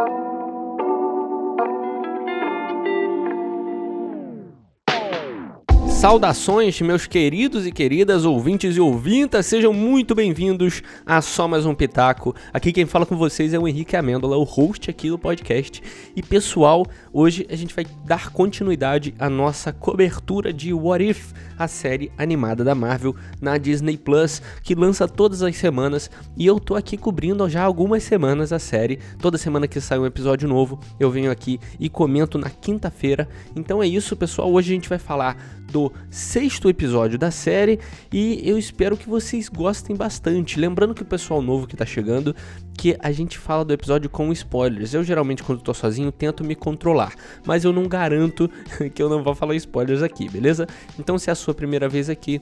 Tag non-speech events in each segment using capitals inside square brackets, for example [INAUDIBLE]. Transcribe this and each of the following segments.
Thank you. Saudações, meus queridos e queridas ouvintes e ouvintas, sejam muito bem-vindos a Só Mais Um Pitaco. Aqui quem fala com vocês é o Henrique Amêndola, o host aqui do podcast. E pessoal, hoje a gente vai dar continuidade à nossa cobertura de What If, a série animada da Marvel na Disney Plus, que lança todas as semanas. E eu tô aqui cobrindo já algumas semanas a série. Toda semana que sai um episódio novo, eu venho aqui e comento na quinta-feira. Então é isso, pessoal. Hoje a gente vai falar do sexto episódio da série e eu espero que vocês gostem bastante. Lembrando que o pessoal novo que tá chegando, que a gente fala do episódio com spoilers. Eu geralmente quando tô sozinho tento me controlar, mas eu não garanto [LAUGHS] que eu não vou falar spoilers aqui, beleza? Então se é a sua primeira vez aqui,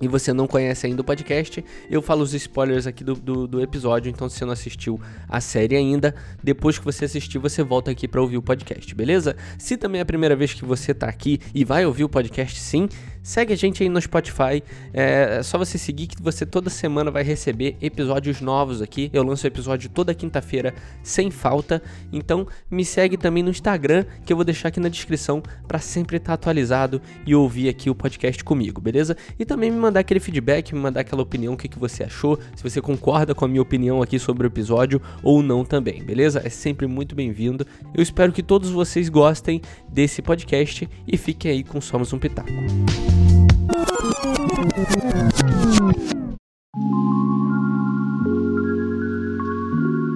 e você não conhece ainda o podcast, eu falo os spoilers aqui do, do, do, episódio. Então, se você não assistiu a série ainda, depois que você assistir, você volta aqui para ouvir o podcast, beleza? Se também é a primeira vez que você tá aqui e vai ouvir o podcast, sim, Segue a gente aí no Spotify. É, é só você seguir que você toda semana vai receber episódios novos aqui. Eu lanço episódio toda quinta-feira sem falta. Então me segue também no Instagram, que eu vou deixar aqui na descrição para sempre estar tá atualizado e ouvir aqui o podcast comigo, beleza? E também me mandar aquele feedback, me mandar aquela opinião, o que, que você achou, se você concorda com a minha opinião aqui sobre o episódio ou não também, beleza? É sempre muito bem-vindo. Eu espero que todos vocês gostem desse podcast e fiquem aí com Somos um Pitaco.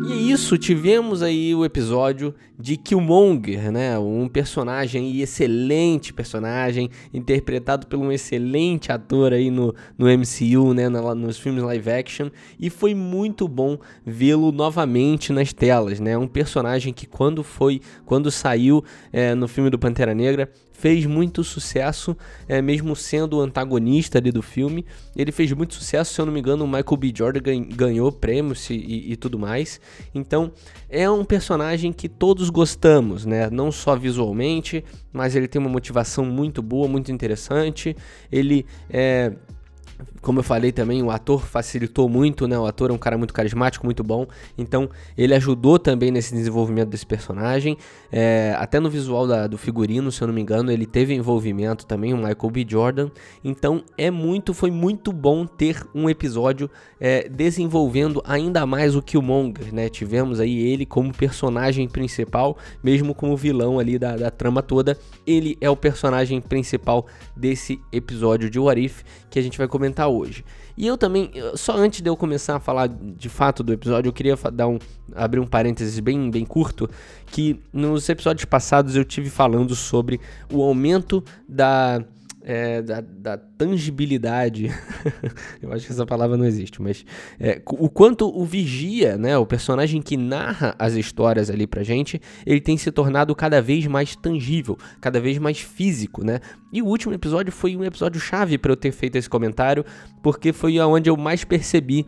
E é isso, tivemos aí o episódio de Killmonger, né? Um personagem excelente personagem, interpretado por um excelente ator aí no, no MCU, né? Na, nos filmes live action. E foi muito bom vê-lo novamente nas telas, né? Um personagem que quando foi, quando saiu é, no filme do Pantera Negra, fez muito sucesso, é, mesmo sendo o antagonista ali do filme. Ele fez muito sucesso, se eu não me engano, o Michael B. Jordan ganhou prêmios e, e, e tudo mais. Então, é um personagem que todos gostamos, né? Não só visualmente, mas ele tem uma motivação muito boa, muito interessante. Ele é como eu falei também, o ator facilitou muito, né? O ator é um cara muito carismático, muito bom. Então, ele ajudou também nesse desenvolvimento desse personagem. É, até no visual da, do figurino, se eu não me engano, ele teve envolvimento também, o Michael B. Jordan. Então, é muito, foi muito bom ter um episódio é, desenvolvendo ainda mais o Killmonger, né? Tivemos aí ele como personagem principal, mesmo como vilão ali da, da trama toda. Ele é o personagem principal desse episódio de What If, que a gente vai comentar hoje. E eu também, só antes de eu começar a falar de fato do episódio, eu queria dar um, abrir um parênteses bem, bem curto, que nos episódios passados eu tive falando sobre o aumento da é, da, da, tangibilidade, [LAUGHS] eu acho que essa palavra não existe, mas é, o quanto o vigia, né, o personagem que narra as histórias ali pra gente, ele tem se tornado cada vez mais tangível, cada vez mais físico, né? E o último episódio foi um episódio chave para eu ter feito esse comentário, porque foi aonde eu mais percebi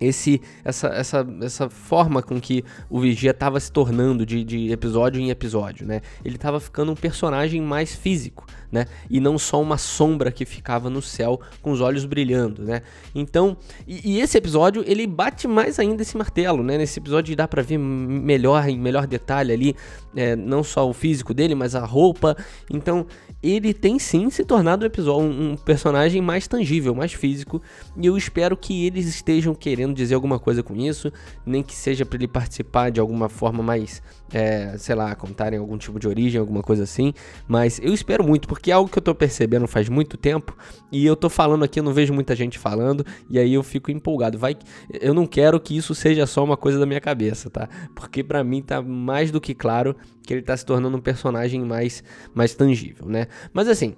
esse, essa, essa, essa forma com que o Vigia estava se tornando de, de episódio em episódio, né? Ele estava ficando um personagem mais físico, né? E não só uma sombra que ficava no céu com os olhos brilhando, né? Então, e, e esse episódio ele bate mais ainda esse martelo, né? Nesse episódio dá para ver melhor, em melhor detalhe ali, é, não só o físico dele, mas a roupa. Então, ele tem sim se tornado um, episódio, um personagem mais tangível, mais físico, e eu espero que eles estejam querendo dizer alguma coisa com isso, nem que seja para ele participar de alguma forma mais, é, sei lá, contarem algum tipo de origem, alguma coisa assim, mas eu espero muito, porque é algo que eu tô percebendo faz muito tempo, e eu tô falando aqui, eu não vejo muita gente falando, e aí eu fico empolgado. Vai, eu não quero que isso seja só uma coisa da minha cabeça, tá? Porque para mim tá mais do que claro que ele tá se tornando um personagem mais, mais tangível, né? Mas assim,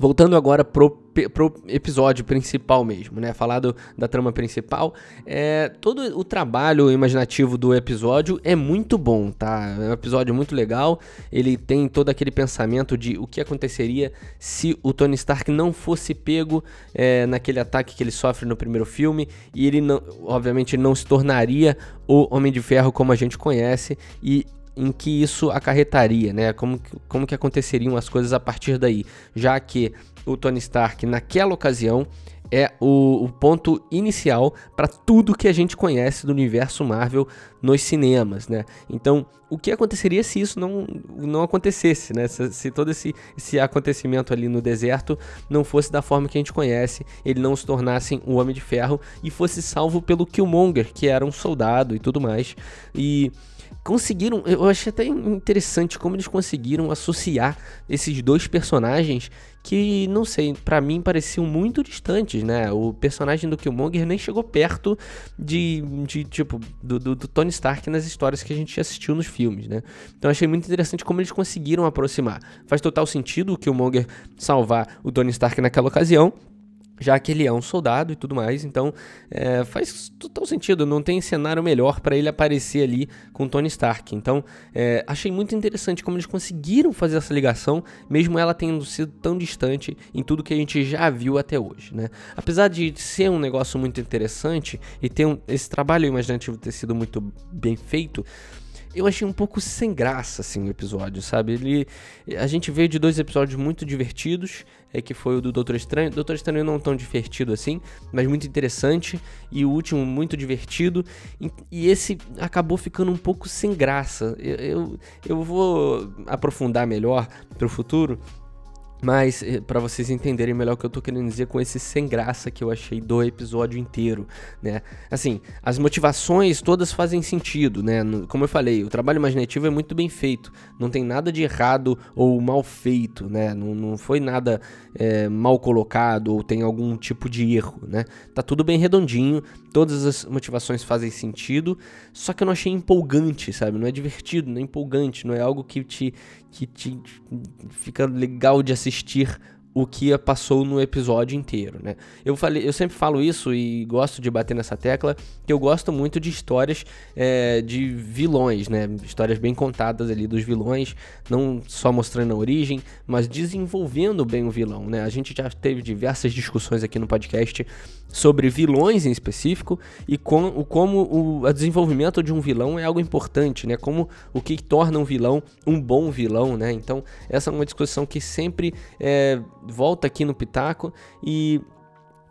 voltando agora pro, pro episódio principal mesmo, né? Falar do, da trama principal, é, todo o trabalho imaginativo do episódio é muito bom, tá? É um episódio muito legal. Ele tem todo aquele pensamento de o que aconteceria se o Tony Stark não fosse pego é, naquele ataque que ele sofre no primeiro filme e ele não, obviamente, não se tornaria o Homem de Ferro como a gente conhece e em que isso acarretaria, né? Como, como que aconteceriam as coisas a partir daí, já que o Tony Stark naquela ocasião é o, o ponto inicial para tudo que a gente conhece do universo Marvel nos cinemas, né? Então, o que aconteceria se isso não, não acontecesse, né? Se, se, todo esse, esse acontecimento ali no deserto não fosse da forma que a gente conhece, ele não se tornasse um Homem de Ferro e fosse salvo pelo Killmonger, que era um soldado e tudo mais. E conseguiram, eu achei até interessante como eles conseguiram associar esses dois personagens que, não sei, para mim pareciam muito distantes, né? O personagem do Killmonger nem chegou perto de, de tipo, do, do, do Tony Stark nas histórias que a gente assistiu nos filmes, né? Então achei muito interessante como eles conseguiram aproximar. Faz total sentido o Killmonger salvar o Tony Stark naquela ocasião, já que ele é um soldado e tudo mais, então é, faz total sentido, não tem cenário melhor para ele aparecer ali com Tony Stark. Então é, achei muito interessante como eles conseguiram fazer essa ligação, mesmo ela tendo sido tão distante em tudo que a gente já viu até hoje. Né? Apesar de ser um negócio muito interessante e ter um, esse trabalho imaginativo ter sido muito bem feito, eu achei um pouco sem graça, assim, o episódio, sabe? Ele, a gente veio de dois episódios muito divertidos, é que foi o do Doutor Estranho. Doutor Estranho não tão divertido assim, mas muito interessante. E o último muito divertido. E, e esse acabou ficando um pouco sem graça. Eu, eu, eu vou aprofundar melhor pro futuro, mas, eh, para vocês entenderem melhor o que eu tô querendo dizer com esse sem graça que eu achei do episódio inteiro, né? Assim, as motivações todas fazem sentido, né? Como eu falei, o trabalho imaginativo é muito bem feito. Não tem nada de errado ou mal feito, né? Não, não foi nada é, mal colocado ou tem algum tipo de erro, né? Tá tudo bem redondinho, todas as motivações fazem sentido, só que eu não achei empolgante, sabe? Não é divertido, não é empolgante, não é algo que te, que te fica legal de assistir o que passou no episódio inteiro, né? Eu falei, eu sempre falo isso e gosto de bater nessa tecla que eu gosto muito de histórias é, de vilões, né? Histórias bem contadas ali dos vilões, não só mostrando a origem, mas desenvolvendo bem o vilão, né? A gente já teve diversas discussões aqui no podcast sobre vilões em específico e com, o, como o, o desenvolvimento de um vilão é algo importante, né? Como o que torna um vilão um bom vilão, né? Então essa é uma discussão que sempre é, volta aqui no Pitaco e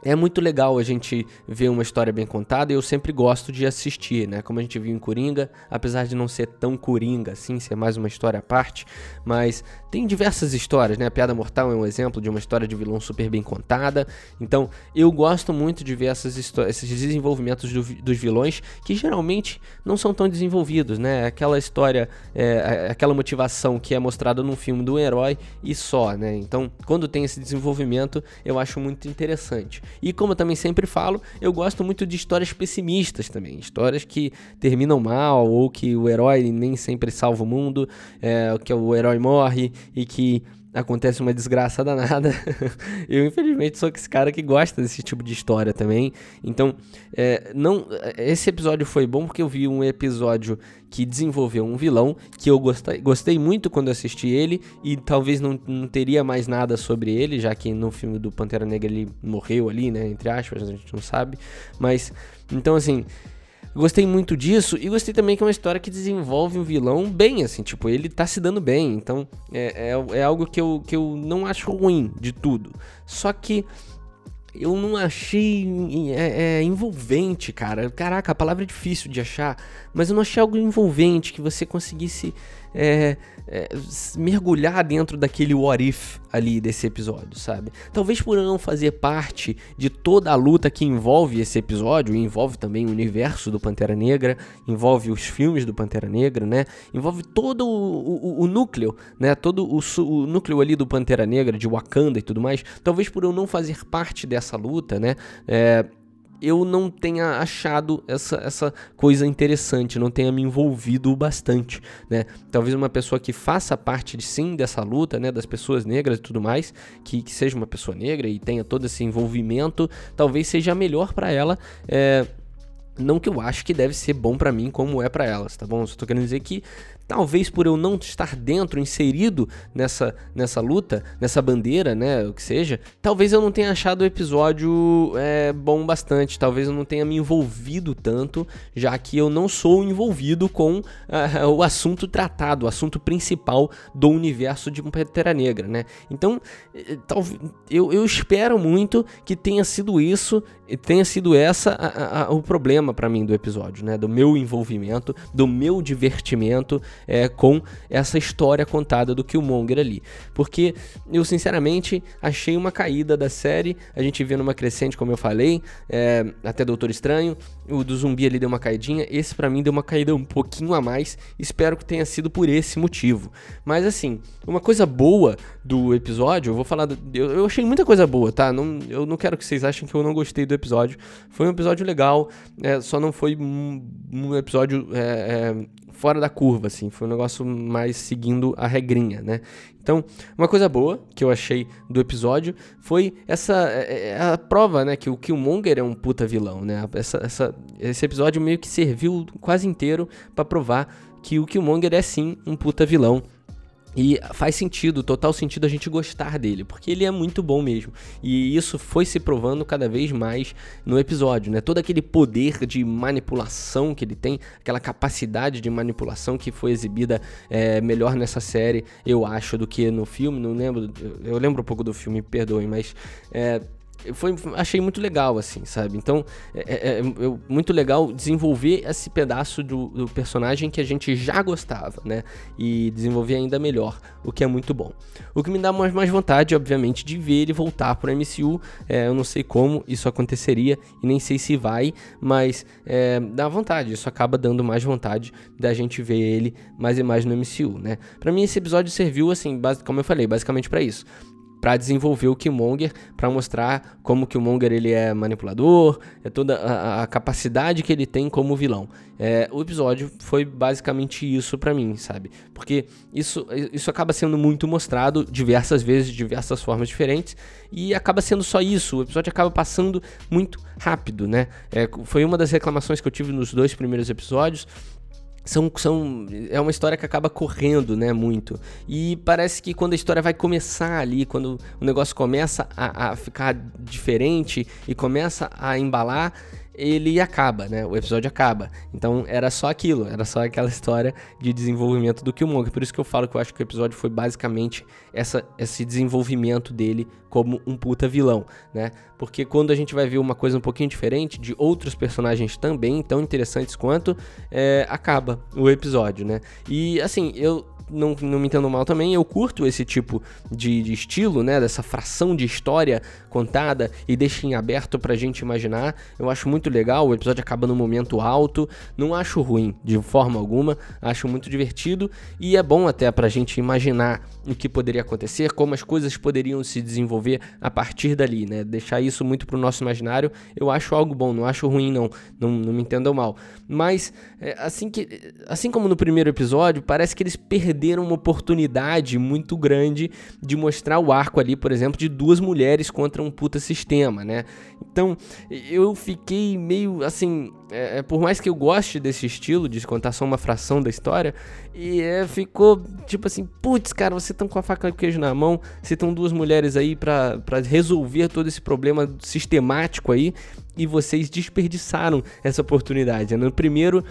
é muito legal a gente ver uma história bem contada e eu sempre gosto de assistir, né? Como a gente viu em Coringa, apesar de não ser tão Coringa assim, ser mais uma história à parte, mas tem diversas histórias, né? A Piada Mortal é um exemplo de uma história de vilão super bem contada. Então, eu gosto muito de ver essas esses desenvolvimentos do, dos vilões que geralmente não são tão desenvolvidos, né? Aquela história, é, aquela motivação que é mostrada num filme do herói e só, né? Então, quando tem esse desenvolvimento, eu acho muito interessante. E como eu também sempre falo, eu gosto muito de histórias pessimistas também. Histórias que terminam mal, ou que o herói nem sempre salva o mundo, é, que o herói morre e que acontece uma desgraça danada. [LAUGHS] eu, infelizmente, sou esse cara que gosta desse tipo de história também. Então, é, não, esse episódio foi bom porque eu vi um episódio que desenvolveu um vilão que eu gostei, gostei muito quando assisti ele e talvez não, não teria mais nada sobre ele, já que no filme do Pantera Negra ele morreu ali, né? Entre aspas, a gente não sabe. Mas, então, assim. Gostei muito disso e gostei também que é uma história que desenvolve um vilão bem, assim, tipo, ele tá se dando bem. Então é, é, é algo que eu, que eu não acho ruim de tudo. Só que eu não achei é, é, envolvente, cara. Caraca, a palavra é difícil de achar, mas eu não achei algo envolvente que você conseguisse é, é, mergulhar dentro daquele what if ali desse episódio, sabe? Talvez por não fazer parte de toda a luta que envolve esse episódio, e envolve também o universo do Pantera Negra, envolve os filmes do Pantera Negra, né? Envolve todo o, o, o núcleo, né? Todo o, o, núcleo ali do Pantera Negra, de Wakanda e tudo mais. Talvez por eu não fazer parte dessa luta, né? É, eu não tenha achado essa, essa coisa interessante, não tenha me envolvido bastante, né? Talvez uma pessoa que faça parte de, sim dessa luta, né, das pessoas negras e tudo mais, que, que seja uma pessoa negra e tenha todo esse envolvimento, talvez seja melhor para ela é, não que eu acho que deve ser bom para mim como é para elas, tá bom? Só tô querendo dizer que talvez por eu não estar dentro, inserido nessa, nessa luta, nessa bandeira, né, o que seja, talvez eu não tenha achado o episódio é, bom bastante, talvez eu não tenha me envolvido tanto, já que eu não sou envolvido com uh, o assunto tratado, o assunto principal do universo de Pantera Negra, né? Então, eh, eu, eu espero muito que tenha sido isso, tenha sido essa a, a, o problema problema para mim do episódio, né? Do meu envolvimento, do meu divertimento é, com essa história contada do Killmonger ali. Porque eu, sinceramente, achei uma caída da série. A gente vê numa crescente, como eu falei, é, até Doutor Estranho. O do zumbi ali deu uma caidinha. Esse para mim deu uma caída um pouquinho a mais. Espero que tenha sido por esse motivo. Mas assim, uma coisa boa do episódio, eu vou falar. Eu, eu, achei muita coisa boa, tá? Não, eu não quero que vocês achem que eu não gostei do episódio. Foi um episódio legal, é, só não foi um, um episódio é, é, fora da curva, assim. Foi um negócio mais seguindo a regrinha, né? Então, uma coisa boa que eu achei do episódio foi essa é, é, a prova, né, que o Killmonger é um puta vilão, né? Essa, essa, esse episódio meio que serviu quase inteiro para provar que o Killmonger é sim um puta vilão e faz sentido, total sentido a gente gostar dele, porque ele é muito bom mesmo. E isso foi se provando cada vez mais no episódio, né? Todo aquele poder de manipulação que ele tem, aquela capacidade de manipulação que foi exibida é, melhor nessa série, eu acho, do que no filme. Não lembro, eu lembro um pouco do filme, perdoem, mas é, foi, achei muito legal, assim, sabe? Então, é, é, é, muito legal desenvolver esse pedaço do, do, personagem que a gente já gostava, né? E desenvolver ainda melhor, o que é muito bom. O que me dá mais, mais vontade, obviamente, de ver ele voltar para o MCU. É, eu não sei como isso aconteceria e nem sei se vai, mas é, dá vontade. Isso acaba dando mais vontade da gente ver ele mais e mais no MCU, né? Para mim, esse episódio serviu, assim, como eu falei, basicamente para isso para desenvolver o Killmonger, para mostrar como o Killmonger ele é manipulador, é toda a, a capacidade que ele tem como vilão. É, o episódio foi basicamente isso para mim, sabe? Porque isso, isso acaba sendo muito mostrado diversas vezes, de diversas formas diferentes, e acaba sendo só isso. O episódio acaba passando muito rápido, né? É, foi uma das reclamações que eu tive nos dois primeiros episódios são, são, é uma história que acaba correndo, né, muito. E parece que quando a história vai começar ali, quando o negócio começa a, a ficar diferente e começa a embalar, ele acaba, né? O episódio acaba. Então era só aquilo, era só aquela história de desenvolvimento do Killmonger. Por isso que eu falo que eu acho que o episódio foi basicamente essa, esse desenvolvimento dele como um puta vilão, né? Porque quando a gente vai ver uma coisa um pouquinho diferente de outros personagens também tão interessantes quanto, é, acaba o episódio, né? E assim, eu não, não me entendo mal também, eu curto esse tipo de, de, estilo, né? Dessa fração de história contada e deixa em aberto pra gente imaginar. Eu acho muito legal, o episódio acaba num momento alto, não acho ruim de forma alguma, acho muito divertido e é bom até pra gente imaginar o que poderia acontecer, como as coisas poderiam se desenvolver a partir dali, né? Deixar isso muito pro nosso imaginário, eu acho algo bom, não acho ruim não, não, não me entendam mal. Mas, é, assim, que, assim como no primeiro episódio, parece que eles perderam uma oportunidade muito grande de mostrar o arco ali, por exemplo, de duas mulheres contra um puta sistema, né? Então, eu fiquei meio assim, é, é, por mais que eu goste desse estilo de contar só uma fração da história, e é, ficou tipo assim, putz, cara, você tá com a faca e queijo na mão, você estão duas mulheres aí para resolver todo esse problema sistemático aí, e vocês desperdiçaram essa oportunidade. Né? No primeiro,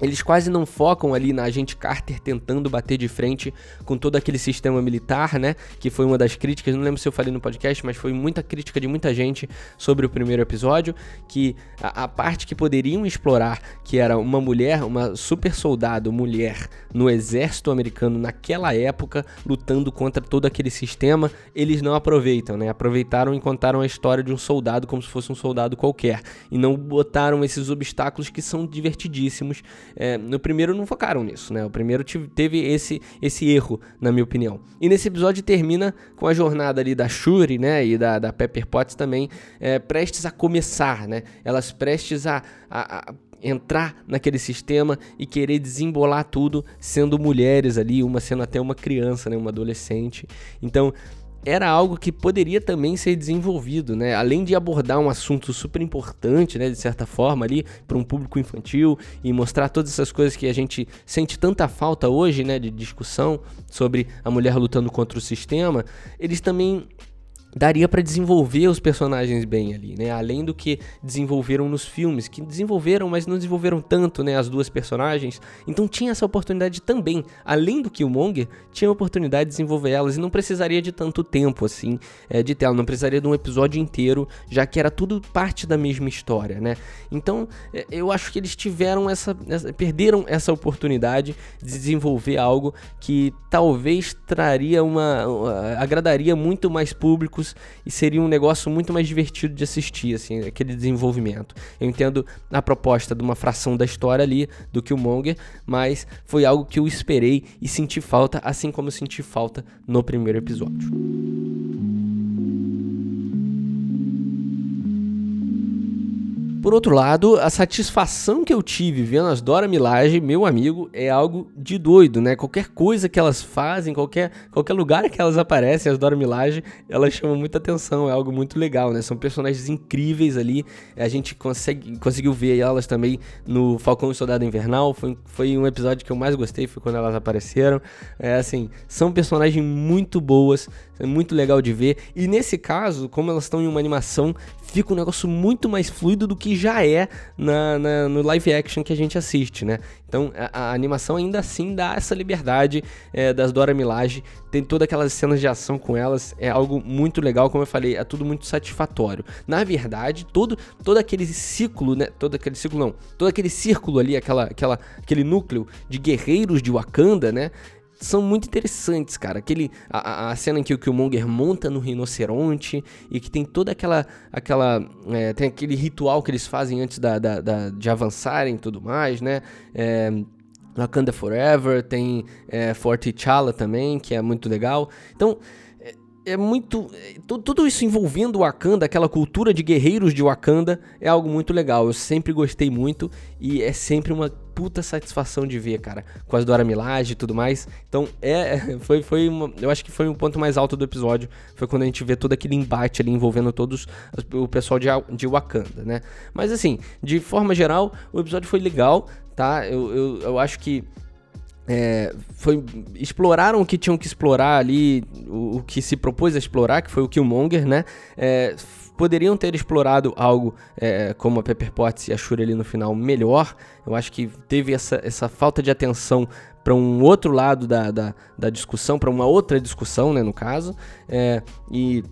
eles quase não focam ali na agente Carter tentando bater de frente com todo aquele sistema militar, né? Que foi uma das críticas, não lembro se eu falei no podcast, mas foi muita crítica de muita gente sobre o primeiro episódio. Que a, a parte que poderiam explorar, que era uma mulher, uma super soldado mulher no exército americano naquela época, lutando contra todo aquele sistema, eles não aproveitam, né? Aproveitaram e contaram a história de um soldado como se fosse um soldado qualquer. E não botaram esses obstáculos que são divertidíssimos é, no primeiro não focaram nisso, né? O primeiro teve esse, esse erro, na minha opinião. E nesse episódio termina com a jornada ali da Shuri, né? E da, da Pepper Potts também, é, prestes a começar, né? Elas prestes a, a, a entrar naquele sistema e querer desembolar tudo sendo mulheres ali, uma sendo até uma criança, né, uma adolescente. Então, era algo que poderia também ser desenvolvido, né? Além de abordar um assunto super importante, né, de certa forma ali para um público infantil e mostrar todas essas coisas que a gente sente tanta falta hoje, né, de discussão sobre a mulher lutando contra o sistema, eles também daria para desenvolver os personagens bem ali, né? Além do que desenvolveram nos filmes, que desenvolveram, mas não desenvolveram tanto, né, as duas personagens. Então tinha essa oportunidade também, além do Killmonger, tinha a oportunidade de desenvolver elas e não precisaria de tanto tempo assim, é, de tela, não precisaria de um episódio inteiro, já que era tudo parte da mesma história, né? Então, é, eu acho que eles tiveram essa, essa perderam essa oportunidade de desenvolver algo que talvez traria uma, uma agradaria muito mais e seria um negócio muito mais divertido de assistir, assim, aquele desenvolvimento. Eu entendo a proposta de uma fração da história ali do Killmonger, mas foi algo que eu esperei e senti falta, assim como senti falta no primeiro episódio. Por outro lado, a satisfação que eu tive vendo as Dora Milaje, meu amigo, é algo de doido, né? Qualquer coisa que elas fazem, qualquer, qualquer lugar que elas aparecem, as Dora Milaje, elas chamam muita atenção, é algo muito legal, né? São personagens incríveis ali, a gente consegue, conseguiu ver elas também no Falcão e Soldado Invernal, foi, foi um episódio que eu mais gostei, foi quando elas apareceram. É assim, são personagens muito boas, é muito legal de ver, e nesse caso, como elas estão em uma animação, fica um negócio muito mais fluido do que já é na, na no live action que a gente assiste, né? Então a, a animação ainda assim dá essa liberdade é, das Dora Milaje, tem todas aquelas cenas de ação com elas, é algo muito legal, como eu falei, é tudo muito satisfatório. Na verdade, todo, todo aquele ciclo, né? Todo aquele ciclo não, todo aquele círculo ali, aquela, aquela, aquele núcleo de guerreiros de Wakanda, né? São muito interessantes, cara. Aquele, a, a cena em que o Killmonger monta no rinoceronte e que tem toda aquela. aquela é, tem aquele ritual que eles fazem antes da, da, da de avançarem e tudo mais, né? É, Wakanda Forever, tem é, For T'Challa também, que é muito legal. Então, é, é muito. É, tudo isso envolvendo Wakanda, aquela cultura de guerreiros de Wakanda, é algo muito legal. Eu sempre gostei muito e é sempre uma puta satisfação de ver, cara, com as Dora Milaje e tudo mais. Então, é, [LAUGHS] foi, foi uma, eu acho que foi um ponto mais alto do episódio, foi quando a gente vê todo aquele embate ali envolvendo todos o pessoal de, de Wakanda, né? Mas assim, de forma geral, o episódio foi legal, tá? Eu, eu, eu acho que é, foi, exploraram o que tinham que explorar ali, o, o, que se propôs a explorar, que foi o Killmonger, né? É, poderiam ter explorado algo é, como a Pepper Potts e a Shuri ali no final melhor. Eu acho que teve essa, essa falta de atenção para um outro lado da, da, da discussão, para uma outra discussão, né, no caso. É, e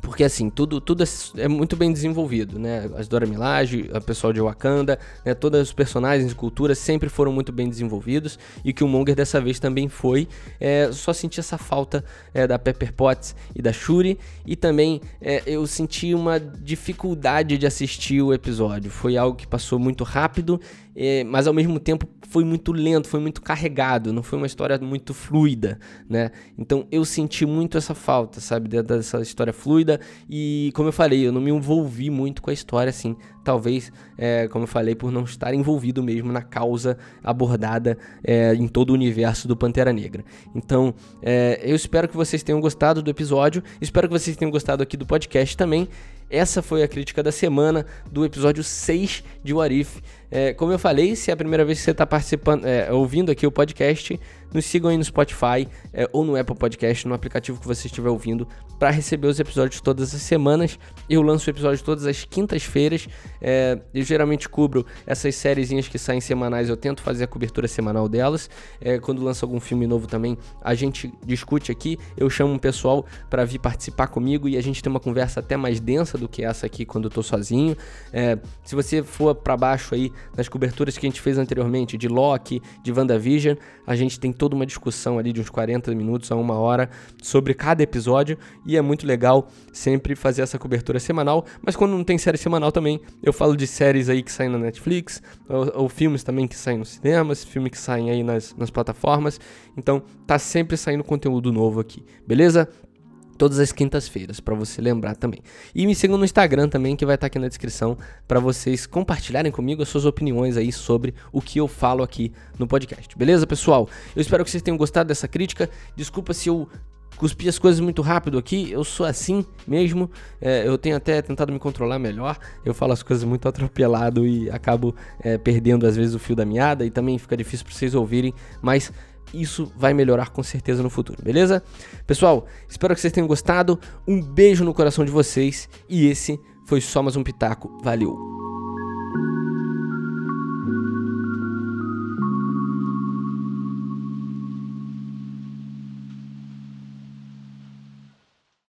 porque assim, tudo, tudo é, é muito bem desenvolvido, né? As Dora Milaje, o pessoal de Wakanda, né? Todos os personagens e culturas sempre foram muito bem desenvolvidos e que o Monger dessa vez também foi. É, só senti essa falta é, da Pepper Potts e da Shuri e também é, eu senti uma dificuldade de assistir o episódio. Foi algo que passou muito rápido é, mas ao mesmo tempo foi muito lento, foi muito carregado, não foi uma história muito fluida, né? Então eu senti muito essa falta, sabe, dessa história fluida e, como eu falei, eu não me envolvi muito com a história, assim, talvez, é, como eu falei, por não estar envolvido mesmo na causa abordada é, em todo o universo do Pantera Negra. Então, é, eu espero que vocês tenham gostado do episódio, espero que vocês tenham gostado aqui do podcast também. Essa foi a crítica da semana do episódio 6 de Warif. É, como eu falei, se é a primeira vez que você está participando, é, ouvindo aqui o podcast, nos sigam aí no Spotify é, ou no Apple Podcast, no aplicativo que você estiver ouvindo, para receber os episódios todas as semanas. Eu lanço o episódio todas as quintas-feiras. É, eu geralmente cubro essas sériezinhas que saem semanais, eu tento fazer a cobertura semanal delas. É, quando lança algum filme novo também, a gente discute aqui. Eu chamo um pessoal para vir participar comigo e a gente tem uma conversa até mais densa do que essa aqui quando eu tô sozinho. É, se você for para baixo aí nas coberturas que a gente fez anteriormente de Loki, de WandaVision, a gente tem toda uma discussão ali de uns 40 minutos a uma hora sobre cada episódio e é muito legal sempre fazer essa cobertura semanal. Mas quando não tem série semanal também, eu falo de séries aí que saem na Netflix ou, ou filmes também que saem nos cinemas, filmes que saem aí nas, nas plataformas. Então tá sempre saindo conteúdo novo aqui, beleza? Todas as quintas-feiras, para você lembrar também. E me sigam no Instagram também, que vai estar tá aqui na descrição, para vocês compartilharem comigo as suas opiniões aí sobre o que eu falo aqui no podcast. Beleza, pessoal? Eu espero que vocês tenham gostado dessa crítica. Desculpa se eu cuspi as coisas muito rápido aqui, eu sou assim mesmo, é, eu tenho até tentado me controlar melhor, eu falo as coisas muito [LAUGHS] atropelado e acabo é, perdendo às vezes o fio da meada e também fica difícil para vocês ouvirem, mas isso vai melhorar com certeza no futuro, beleza? Pessoal, espero que vocês tenham gostado. Um beijo no coração de vocês e esse foi só mais um pitaco. Valeu.